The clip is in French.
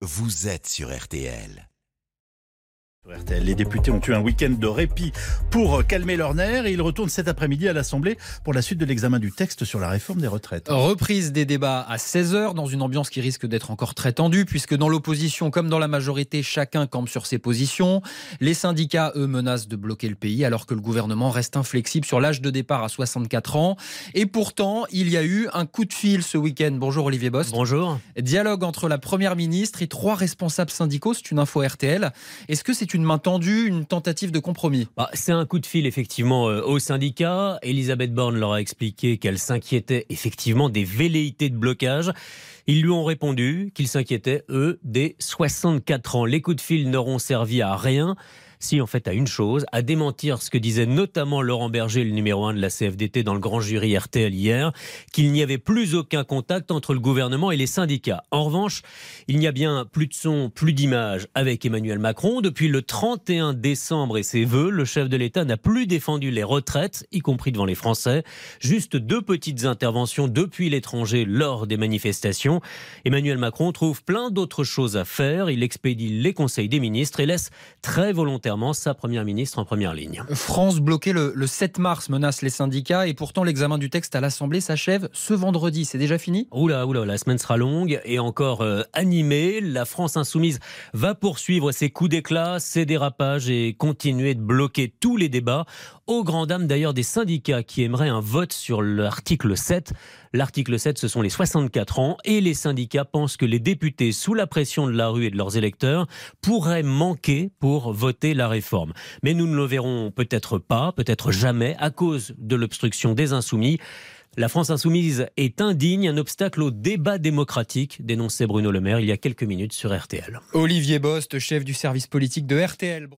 vous êtes sur RTL. Les députés ont eu un week-end de répit pour calmer leurs nerfs et ils retournent cet après-midi à l'Assemblée pour la suite de l'examen du texte sur la réforme des retraites. Reprise des débats à 16h dans une ambiance qui risque d'être encore très tendue puisque dans l'opposition comme dans la majorité, chacun campe sur ses positions. Les syndicats, eux, menacent de bloquer le pays alors que le gouvernement reste inflexible sur l'âge de départ à 64 ans. Et pourtant, il y a eu un coup de fil ce week-end. Bonjour Olivier Bost. Bonjour. Dialogue entre la Première ministre et trois responsables syndicaux, c'est une info RTL. Est-ce que c'est une main tendue, une tentative de compromis? Bah, C'est un coup de fil effectivement euh, aux syndicats. Elisabeth Borne leur a expliqué qu'elle s'inquiétait effectivement des velléités de blocage. Ils lui ont répondu qu'ils s'inquiétaient, eux, des 64 ans. Les coups de fil n'auront servi à rien si en fait à une chose, à démentir ce que disait notamment Laurent Berger, le numéro 1 de la CFDT dans le grand jury RTL hier, qu'il n'y avait plus aucun contact entre le gouvernement et les syndicats. En revanche, il n'y a bien plus de son, plus d'image avec Emmanuel Macron. Depuis le 31 décembre et ses vœux, le chef de l'État n'a plus défendu les retraites, y compris devant les Français. Juste deux petites interventions depuis l'étranger lors des manifestations. Emmanuel Macron trouve plein d'autres choses à faire. Il expédie les conseils des ministres et laisse très volontairement sa première ministre en première ligne. France bloquée le, 7 mars menace les syndicats et pourtant l'examen du texte à l'Assemblée s'achève ce vendredi. C'est déjà fini? Oula, oula, la semaine sera longue et encore euh, animée. La France insoumise va poursuivre ses coups d'éclat, ses dérapages et continuer de bloquer tous les débats. Au grand dam d'ailleurs des syndicats qui aimeraient un vote sur l'article 7. L'article 7, ce sont les 64 ans et les syndicats pensent que les députés, sous la pression de la rue et de leurs électeurs, pourraient manquer pour voter la réforme. Mais nous ne le verrons peut-être pas, peut-être jamais, à cause de l'obstruction des insoumis. La France insoumise est indigne, un obstacle au débat démocratique, dénonçait Bruno Le Maire il y a quelques minutes sur RTL. Olivier Bost, chef du service politique de RTL.